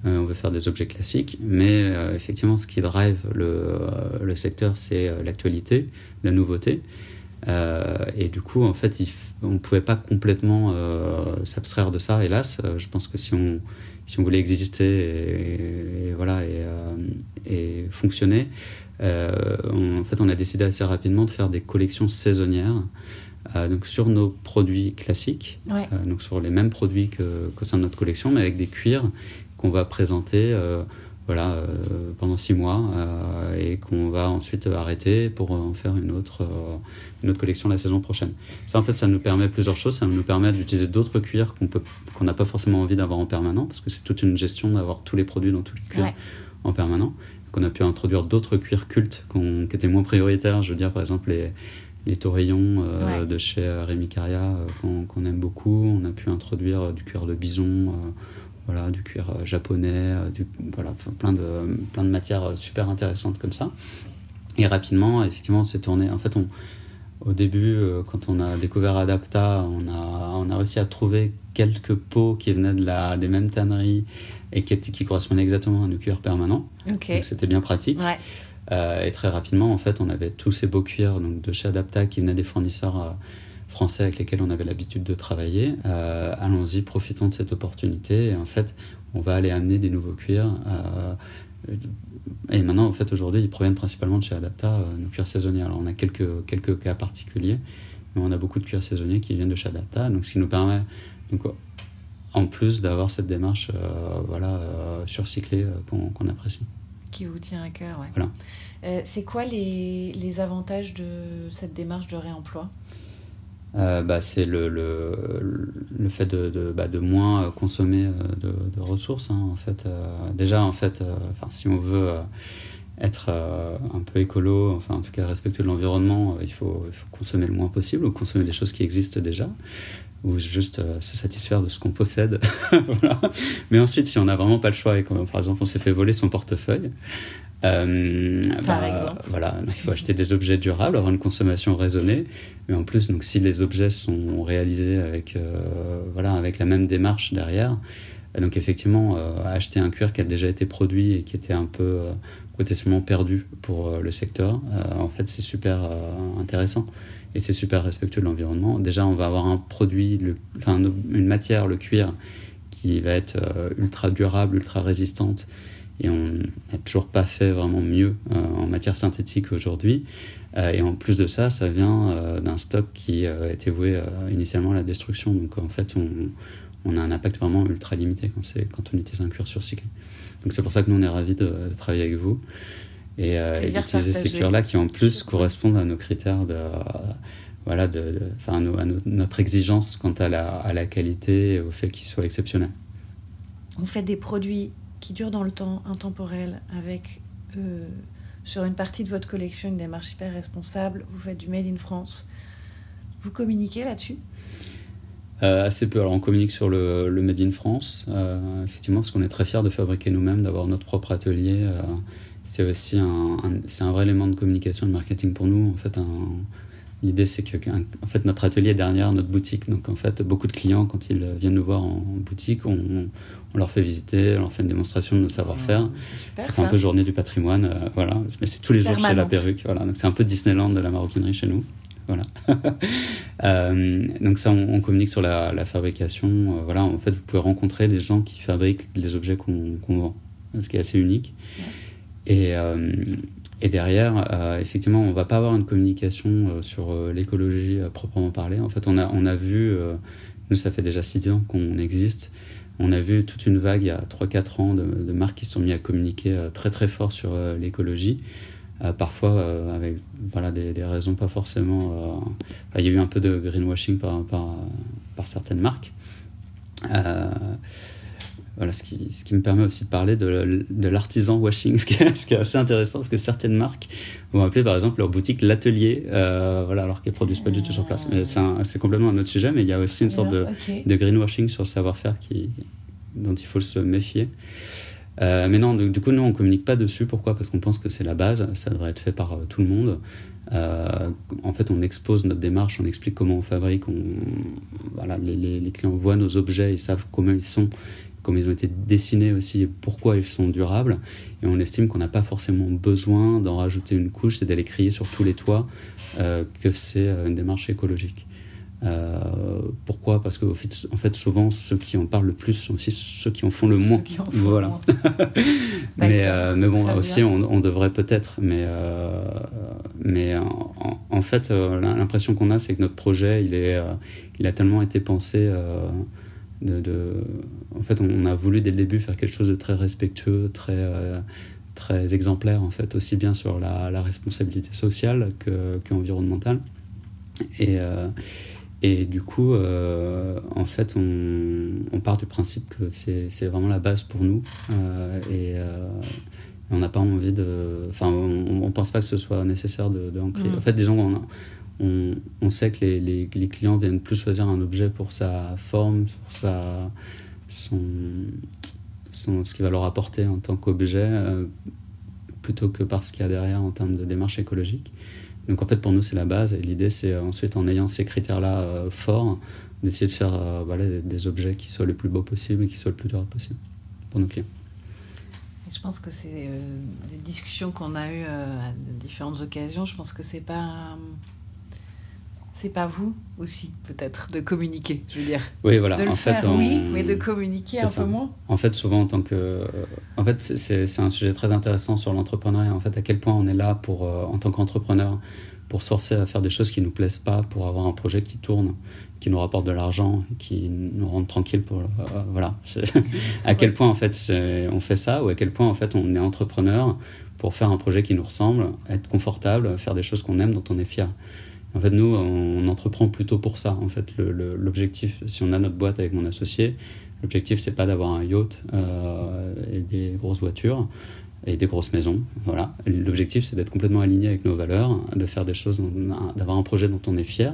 euh, on veut faire des objets classiques, mais euh, effectivement, ce qui drive le, euh, le secteur, c'est l'actualité, la nouveauté. et du coup, en fait, on ne pouvait pas complètement s'abstraire de ça, hélas. je pense que si on, si on voulait exister et, voilà, et, et fonctionner, en fait, on a décidé assez rapidement de faire des collections saisonnières. Euh, donc sur nos produits classiques, euh, donc sur les mêmes produits que, que sein de notre collection, mais avec des cuirs qu'on va présenter euh, voilà, pendant six mois et qu'on va ensuite arrêter pour en faire une autre, une autre collection la saison prochaine. Ça, en fait, ça nous permet plusieurs choses. Ça nous permet d'utiliser d'autres cuirs qu'on qu'on n'a pas forcément envie d'avoir en permanent, parce que c'est toute une gestion d'avoir tous les produits dans tous les cuirs en permanent. Qu'on a pu introduire d'autres cuirs cultes qui étaient moins prioritaires. Je veux dire, par exemple, les, les taurillons euh, de chez euh, Rémi Caria euh, qu'on aime beaucoup. On a pu introduire du cuir de bison, voilà, du cuir japonais, du, voilà, plein, de, plein de matières super intéressantes comme ça. Et rapidement, effectivement, on s'est tourné. En fait, on, au début, quand on a découvert Adapta, on a, on a réussi à trouver quelques pots qui venaient de la, des mêmes tanneries et qui, qui correspondaient exactement à nos cuirs permanents. Donc c'était bien pratique. Ouais. Euh, et très rapidement, en fait, on avait tous ces beaux cuirs donc, de chez Adapta qui venaient des fournisseurs euh, français avec lesquels on avait l'habitude de travailler. Euh, allons-y, profitons de cette opportunité. Et en fait, on va aller amener des nouveaux cuirs. et maintenant, en fait, aujourd'hui, ils proviennent principalement de chez Adapta, nos cuirs saisonniers. Alors, on a quelques, quelques cas particuliers, mais on a beaucoup de cuirs saisonniers qui viennent de chez Adapta. Donc, ce qui nous permet, donc, en plus d'avoir cette démarche voilà, surcyclée qu'on apprécie. Qui vous tient à cœur, ouais. Voilà. c'est quoi les, les, avantages de cette démarche de réemploi? Bah, c'est le, le, le, fait de, de, bah, de moins consommer de, de ressources. Hein, en fait. déjà, en fait, enfin, si on veut être euh, un peu écolo, enfin en tout cas respectueux de l'environnement, euh, il faut, il, faut, consommer le moins possible ou consommer des choses qui existent déjà ou juste euh, se satisfaire de ce qu'on possède. voilà. Mais ensuite, si on n'a vraiment pas le choix et quand, par exemple on s'est fait voler son portefeuille, euh, par bah, exemple. Voilà, il faut acheter des objets durables, avoir une consommation raisonnée. Mais en plus, donc, si les objets sont réalisés avec, voilà, avec la même démarche derrière, donc effectivement, acheter un cuir qui a déjà été produit et qui était un peu potentiellement perdu pour euh, le secteur, euh, en fait, c'est super euh, intéressant et c'est super respectueux de l'environnement. Déjà, on va avoir un produit, enfin une matière, le cuir, qui va être ultra durable, ultra résistante. Et on n'a toujours pas fait vraiment mieux en matière synthétique aujourd'hui. et en plus de ça, ça vient d'un stock qui était voué initialement à la destruction. Donc en fait, on, a un impact vraiment ultra limité quand, quand on utilise un cuir surcyclé. Donc c'est pour ça que nous, on est ravis de, travailler avec vous et, euh, d'utiliser ces cuirs-là qui en plus correspondent à nos critères de... voilà, de, à, notre exigence quant à la, à la qualité et au fait qu'ils soient exceptionnels. Vous faites des produits qui durent dans le temps, intemporels, avec euh, sur une partie de votre collection une démarche hyper responsable. Vous faites du Made in France. Vous communiquez là-dessus? Euh, assez peu. Alors on communique sur le, Made in France, euh, effectivement, parce qu'on est très fiers de fabriquer nous-mêmes, d'avoir notre propre atelier. Euh, c'est aussi un, c'est un vrai élément de communication et de marketing pour nous. En fait, l'idée c'est que en fait, notre atelier est derrière notre boutique. Donc en fait, beaucoup de clients, quand ils viennent nous voir en, boutique, on, on, leur fait visiter, on leur fait une démonstration de nos savoir-faire. ça fait un peu journée du patrimoine, voilà. Mais c'est tous les jours chez La Perruque. Voilà. Donc c'est un peu Disneyland de la maroquinerie chez nous. Voilà. Euh, donc ça, on, communique sur la, fabrication. Euh, voilà, en fait, vous pouvez rencontrer les gens qui fabriquent les objets qu'on vend, ce qui est assez unique. Et, euh, et, derrière, effectivement, on va pas avoir une communication sur l'écologie proprement parlée. En fait, on a, on a vu, nous, ça fait déjà six ans qu'on existe. On a vu toute une vague il y a 3-4 ans de, marques qui se sont mis à communiquer très très fort sur l'écologie. Euh, parfois euh, avec voilà, des, raisons pas forcément. Euh, il y a eu un peu de greenwashing par, par certaines marques. Voilà, ce qui, ce qui, me permet aussi de parler de, de l'artisan washing, ce qui, est, ce qui, est, assez intéressant parce que certaines marques vont appeler par exemple leur boutique l'atelier, voilà, alors qu'elles produisent pas du tout sur place. Mais c'est complètement un autre sujet, mais il y a aussi une sorte de, de greenwashing sur le savoir-faire dont il faut se méfier. Euh, mais non, du, coup, nous, on communique pas dessus. Pourquoi? Parce qu'on pense que c'est la base, ça devrait être fait par euh, tout le monde. Euh, en fait, on expose notre démarche, on explique comment on fabrique, on, voilà, les, les, clients voient nos objets, ils savent comment ils sont, comment ils ont été dessinés aussi, pourquoi ils sont durables. Et on estime qu'on n'a pas forcément besoin d'en rajouter une couche et d'aller crier sur tous les toits que c'est une démarche écologique. Euh, pourquoi? Parce que en fait, souvent, ceux qui en parlent le plus sont aussi ceux qui en font le moins. voilà. mais, euh, mais bon, aussi, on, devrait peut-être. Mais, euh, mais en, fait, l'impression qu'on a, c'est que notre projet, il, est, il a tellement été pensé. De, de, en fait, on a voulu dès le début faire quelque chose de très respectueux, très, très exemplaire, en fait, aussi bien sur la, la responsabilité sociale qu'environnementale. Que et, et du coup, euh, en fait, on, on, part du principe que c'est vraiment la base pour nous. Euh, et euh, on n'a pas envie de. Enfin, on ne pense pas que ce soit nécessaire de, de en créer. Mm. En fait, disons qu'on on, sait que les, clients viennent plus choisir un objet pour sa forme, pour sa, ce qu'il va leur apporter en tant qu'objet, plutôt que par ce qu'il y a derrière en termes de démarche écologique. Donc en fait pour nous c'est la base et l'idée c'est euh, ensuite en ayant ces critères-là euh, forts d'essayer de faire euh, des objets qui soient le plus beaux possible et qui soient le plus durables possible pour nos clients. Je pense que c'est des discussions qu'on a eues à différentes occasions. Je pense que c'est pas c'est pas vous aussi, peut-être, de communiquer, je veux dire. Oui, voilà. De le en faire, fait, oui, mais de communiquer un peu moins. En fait, souvent, en tant que. En fait, c'est un sujet très intéressant sur l'entrepreneuriat. En fait, à quel point on est là pour, euh, en tant qu'entrepreneur pour se forcer à faire des choses qui nous plaisent pas, pour avoir un projet qui tourne, qui nous rapporte de l'argent, qui nous rend tranquille pour euh, voilà. à quel point en fait on fait ça ou à quel point en fait on est entrepreneur pour faire un projet qui nous ressemble, être confortable, faire des choses qu'on aime, dont on est fier. En fait, nous, on entreprend plutôt pour ça. En fait, l'objectif, si on a notre boîte avec mon associé, l'objectif c'est pas d'avoir un yacht euh, et des grosses voitures et des grosses maisons. Voilà. L'objectif, c'est d'être complètement aligné avec nos valeurs, de faire des choses, d'avoir un projet dont on est fier,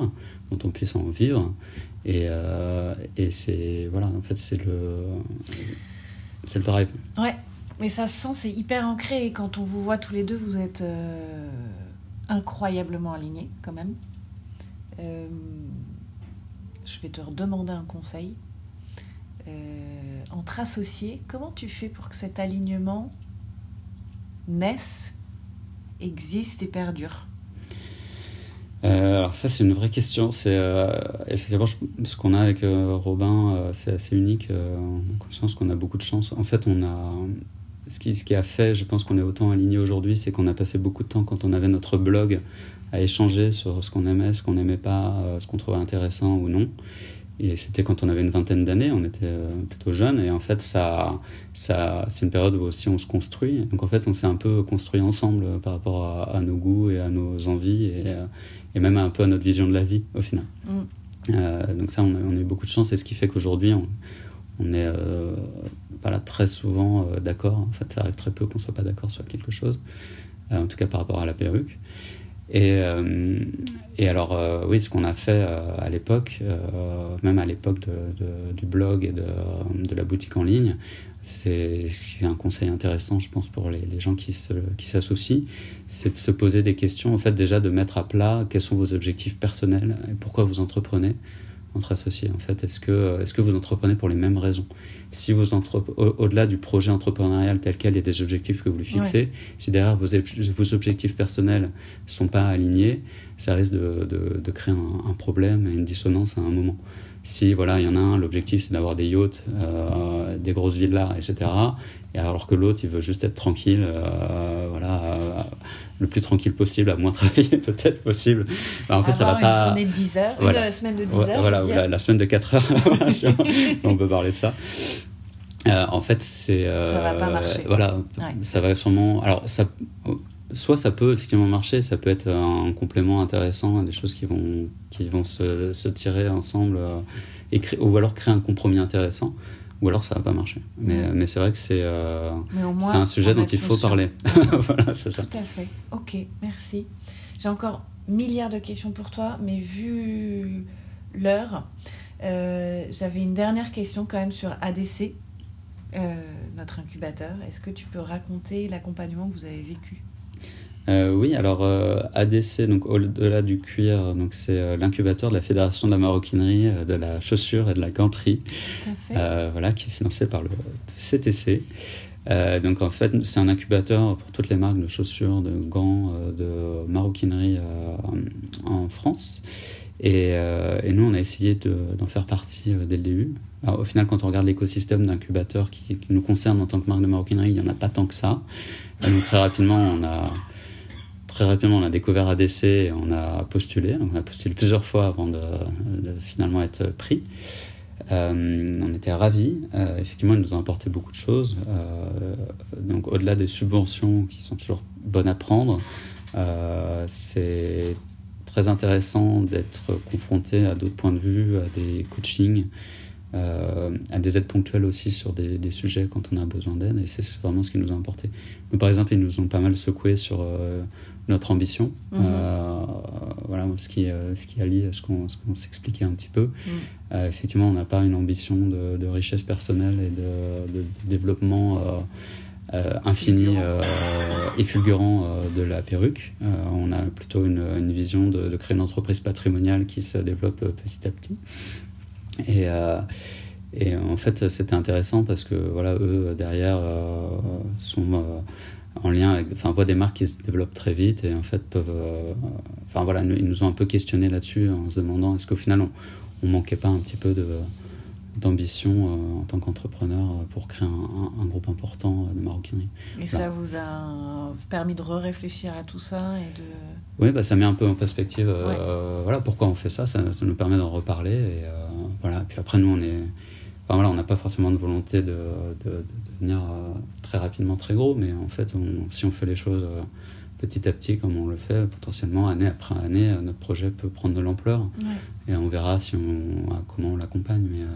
dont on puisse en vivre. Et, euh, c'est voilà, en fait, c'est le c'est le drive. Ouais, mais ça se sent, c'est hyper ancré. Et quand on vous voit tous les deux, vous êtes euh, incroyablement alignés, quand même. Euh, je vais te redemander un conseil. entre associés, comment tu fais pour que cet alignement naissent, existent et perdurent euh, alors ça c'est une vraie question. C'est euh, effectivement ce qu'on a avec euh, Robin, c'est assez unique. on a conscience qu'on a beaucoup de chance. En fait, on a ce qui, ce qui a fait, je pense qu'on est autant aligné aujourd'hui, c'est qu'on a passé beaucoup de temps quand on avait notre blog à échanger sur ce qu'on aimait, ce qu'on n'aimait pas, ce qu'on trouvait intéressant ou non. Et c'était quand on avait une vingtaine d'années, on était euh, plutôt jeunes. Et en fait, ça, ça, c'est une période où aussi on se construit. Donc en fait, on s'est un peu construit ensemble euh, par rapport à, nos goûts et à nos envies et, euh, et, même un peu à notre vision de la vie au final. Mm. donc ça, on a, on a, eu beaucoup de chance. Et ce qui fait qu'aujourd'hui, on, on, est voilà, très souvent d'accord. En fait, ça arrive très peu qu'on soit pas d'accord sur quelque chose. en tout cas par rapport à la perruque. Et, euh, et alors, euh, oui, ce qu'on a fait euh, à l'époque, même à l'époque du blog et de, la boutique en ligne, c'est un conseil intéressant, je pense, pour les, gens qui s'associent, c'est de se poser des questions, en fait, déjà de mettre à plat quels sont vos objectifs personnels et pourquoi vous entreprenez entre associés en fait. Est-ce que, est que vous entreprenez pour les mêmes raisons? Si vous au-delà du projet entrepreneurial tel quel, il y a des objectifs que vous lui fixez, si derrière vos, vos objectifs personnels ne sont pas alignés, ça risque de, de, créer un, un, problème et une dissonance à un moment. Si voilà, il y en a un, l'objectif c'est d'avoir des yachts, euh, des grosses villas, etc. Et alors que l'autre, il veut juste être tranquille, euh, voilà, euh, le plus tranquille possible, à moins travailler peut-être possible. Bah, en fait, ça va pas. Une journée de 10 heures, une semaine de 10 heures. Voilà, la, semaine de 4 heures. on peut parler de ça. en fait, c'est. ça va pas marcher. Voilà, ça va sûrement. Alors, ça soit ça peut effectivement marcher, ça peut être un complément intéressant, des choses qui vont, qui vont se, se tirer ensemble, euh, et ou alors créer un compromis intéressant, ou alors ça va pas marcher. Mais, mais c'est vrai que c'est euh, un sujet dont il faut parler. voilà, c'est ça. Tout à fait. Ok, merci. J'ai encore milliards de questions pour toi, mais vu l'heure, euh, j'avais une dernière question quand même sur ADC, notre incubateur. Est-ce que tu peux raconter l'accompagnement que vous avez vécu? Euh, oui, alors euh, ADC, donc au-delà du cuir, donc c'est euh, l'incubateur de la Fédération de la maroquinerie, de la chaussure et de la ganterie, voilà, qui est financé par le CTC. donc en fait, c'est un incubateur pour toutes les marques de chaussures, de gants, de maroquinerie en France. Et, et, nous, on a essayé d'en faire partie dès le début. Alors, au final, quand on regarde l'écosystème d'incubateurs qui, qui, nous concerne en tant que marque de maroquinerie, il n'y en a pas tant que ça. donc très rapidement, on a très rapidement, on a découvert ADC et on a postulé. on a postulé plusieurs fois avant de, finalement être pris. Euh, on était ravis. Euh, effectivement, ils nous ont apporté beaucoup de choses. Euh, donc, au-delà des subventions qui sont toujours bonnes à prendre, c'est très intéressant d'être confronté à d'autres points de vue, à des coachings, à des aides ponctuelles aussi sur des, sujets quand on a besoin d'aide. Et c'est vraiment ce qui nous a apporté. Par exemple, ils nous ont pas mal secoué sur notre ambition. Mhm. Euh, voilà, ce qui, euh, ce qui allie ce qu'on s'expliquait un petit peu. Mhm. Euh, effectivement, on n'a pas une ambition de, richesse personnelle et de, développement infini et fulgurant de la perruque. on a plutôt une, vision de, créer une entreprise patrimoniale qui se développe petit à petit. Et, et en fait, c'était intéressant parce que voilà, eux derrière sont en lien avec, enfin, on voit des marques qui se développent très vite et en fait peuvent, euh, enfin voilà, ils nous ont un peu questionné là-dessus en se demandant est-ce qu'au final on, on manquait pas un petit peu de, d'ambition euh, en tant qu'entrepreneur euh, pour créer un, groupe important de maroquinerie? Et ça vous a permis de réfléchir à tout ça et de... Oui, bah, ça met un peu en perspective voilà, pourquoi on fait ça, ça, nous permet d'en reparler. Et, voilà. Puis après, nous, on est... Enfin, voilà, on n'a pas forcément de volonté de, de, devenir très rapidement très gros, mais en fait, si on fait les choses petit à petit, comme on le fait, potentiellement année après année, euh, notre projet peut prendre de l'ampleur. Et on verra si on, comment on l'accompagne. Mais, euh,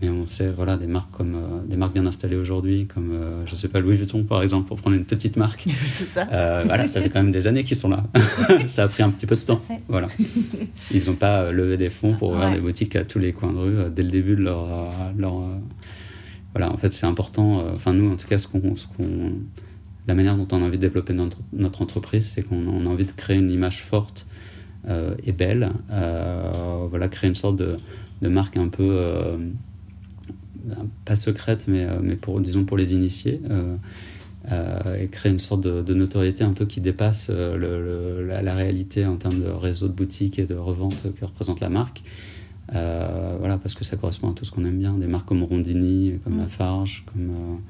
mais on sait, voilà, des marques comme euh, des marques bien installées aujourd'hui, comme je sais pas Louis Vuitton par exemple, pour prendre une petite marque. C'est ça. voilà, ça fait quand même des années qu'ils sont là. ça a pris un petit peu de temps. Voilà. Ils n'ont pas levé des fonds pour ouvrir des boutiques à tous les coins de rue dès le début de leur, leur voilà. En fait, c'est important. Enfin, nous, en tout cas, ce qu'on la manière dont on a envie de développer notre, notre entreprise, c'est qu'on a envie de créer une image forte euh, et belle. Euh, voilà, créer une sorte de, de marque un peu, euh, pas secrète, mais, mais pour, disons pour les initiés. et créer une sorte de, notoriété un peu qui dépasse le, la, réalité en termes de réseau de boutiques et de revente que représente la marque. voilà, parce que ça correspond à tout ce qu'on aime bien. Des marques comme Rondini, comme mmh. Lafarge, comme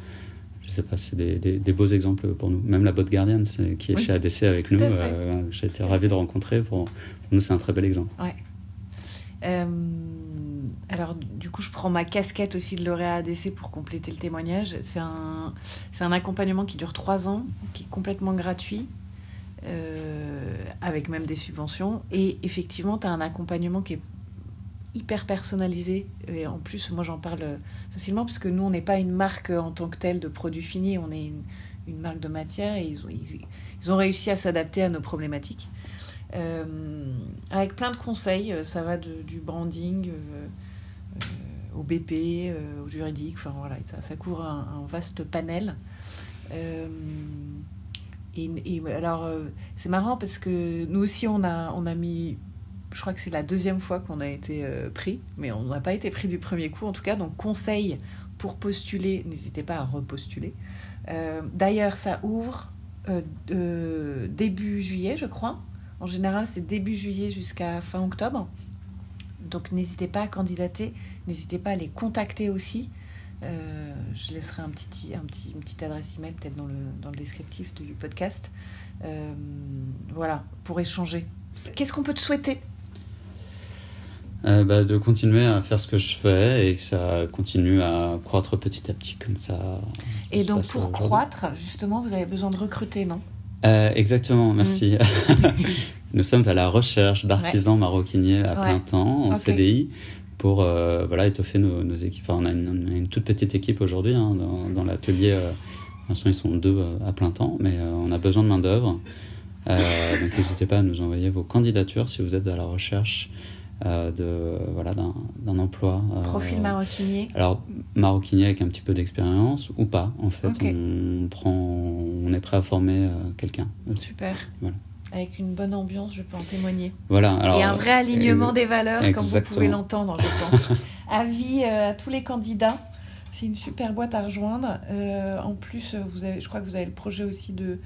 je sais pas, c'est des, beaux exemples pour nous. Même la botte Guardian, qui est chez ADC avec nous, euh, j'ai été ravi de rencontrer. Pour, nous, c'est un très bel exemple. Ouais. Euh, alors, je prends ma casquette aussi de lauréat ADC pour compléter le témoignage. C'est un, accompagnement qui dure trois ans, qui est complètement gratuit, euh, avec même des subventions. Et effectivement, tu as un accompagnement qui est hyper personnalisé. Et en plus, moi, j'en parle facilement parce que nous, on n'est pas une marque en tant que telle de produits finis, on est une, marque de matière et ils ont, réussi à s'adapter à nos problématiques. Euh, avec plein de conseils, euh, ça va du branding euh, au BP, au juridique, enfin voilà, ça, couvre un, vaste panel. Et, et, alors, c'est marrant parce que nous aussi, on a, on a mis je crois que c'est la deuxième fois qu'on a été euh, pris, mais on n'a pas été pris du premier coup en tout cas. Donc conseil pour postuler, n'hésitez pas à repostuler. Euh, d'ailleurs, ça ouvre euh, début juillet, je crois. En général, c'est début juillet jusqu'à fin octobre. Donc n'hésitez pas à candidater, n'hésitez pas à les contacter aussi. je laisserai un petit, un petit, une petite adresse email peut-être dans le, dans le descriptif du podcast. voilà, pour échanger. Qu'est-ce qu'on peut te souhaiter? Euh, bah, de continuer à faire ce que je fais et que ça continue à croître petit à petit comme ça. et donc pour croître, justement, vous avez besoin de recruter, non? Euh, Exactement, merci. Mm. Nous sommes à la recherche d'artisans maroquiniers à plein temps en CDI pour euh, voilà, étoffer nos, équipes. on, a une, toute petite équipe aujourd'hui hein, dans, l'atelier. l'instant, ils sont deux à plein temps, mais on a besoin de main-d'œuvre. donc n'hésitez pas à nous envoyer vos candidatures si vous êtes à la recherche euh, de voilà d'un emploi. Euh, Profil maroquinier. Alors maroquinier avec un petit peu d'expérience ou pas en fait. On prend, on est prêt à former euh, quelqu'un. Super. Avec une bonne ambiance, je peux en témoigner. Voilà. Alors, et un vrai alignement des valeurs, comme vous pouvez l'entendre, je pense. Avis à tous les candidats. C'est une super boîte à rejoindre. en plus, vous avez, je crois que vous avez le projet aussi de,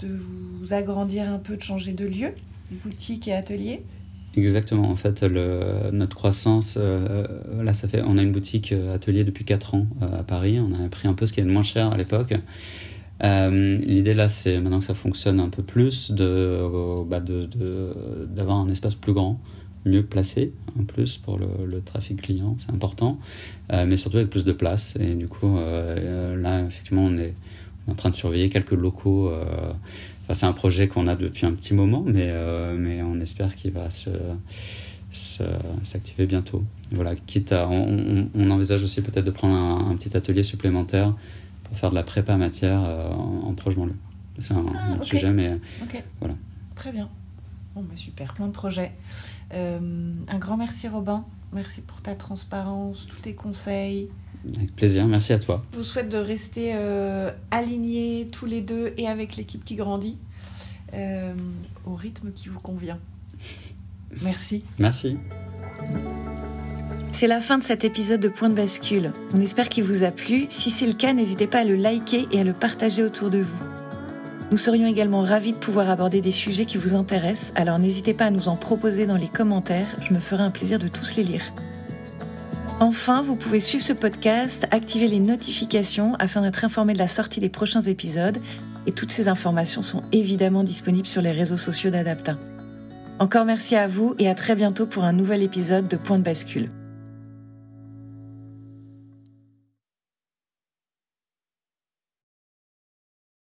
de vous agrandir un peu, de changer de lieu, boutique et atelier. Exactement. En fait, le, notre croissance, euh, là, ça fait, on a une boutique euh, atelier depuis 4 ans euh, à Paris. On a pris un peu ce qui est le moins cher à l'époque. L'idée là, c'est maintenant que ça fonctionne un peu plus, de, bah, de, d'avoir un espace plus grand, mieux placé en plus pour le, trafic client, c'est important, mais surtout avec plus de place. Et du coup, là, effectivement, on est, en train de surveiller quelques locaux c'est un projet qu'on a depuis un petit moment, mais, euh, mais on espère qu'il va se, s'activer bientôt. Voilà, quitte à, on, envisage aussi peut-être de prendre un, petit atelier supplémentaire pour faire de la prépa matière euh, en, proche banlieue. C'est un, ah, sujet, mais voilà. Très bien. Bon, bah, super, plein de projets. Euh, un grand merci Robin. Merci pour ta transparence, tous tes conseils. Avec plaisir, merci à toi. Je vous souhaite de rester euh, alignés tous les deux et avec l'équipe qui grandit euh, au rythme qui vous convient. Merci. Merci. C'est la fin de cet épisode de Point de bascule. On espère qu'il vous a plu. Si c'est le cas, n'hésitez pas à le liker et à le partager autour de vous. Nous serions également ravis de pouvoir aborder des sujets qui vous intéressent, alors n'hésitez pas à nous en proposer dans les commentaires, je me ferai un plaisir de tous les lire. Enfin, vous pouvez suivre ce podcast, activer les notifications afin d'être informé de la sortie des prochains épisodes. Et toutes ces informations sont évidemment disponibles sur les réseaux sociaux d'Adapta. Encore merci à vous et à très bientôt pour un nouvel épisode de Point de bascule.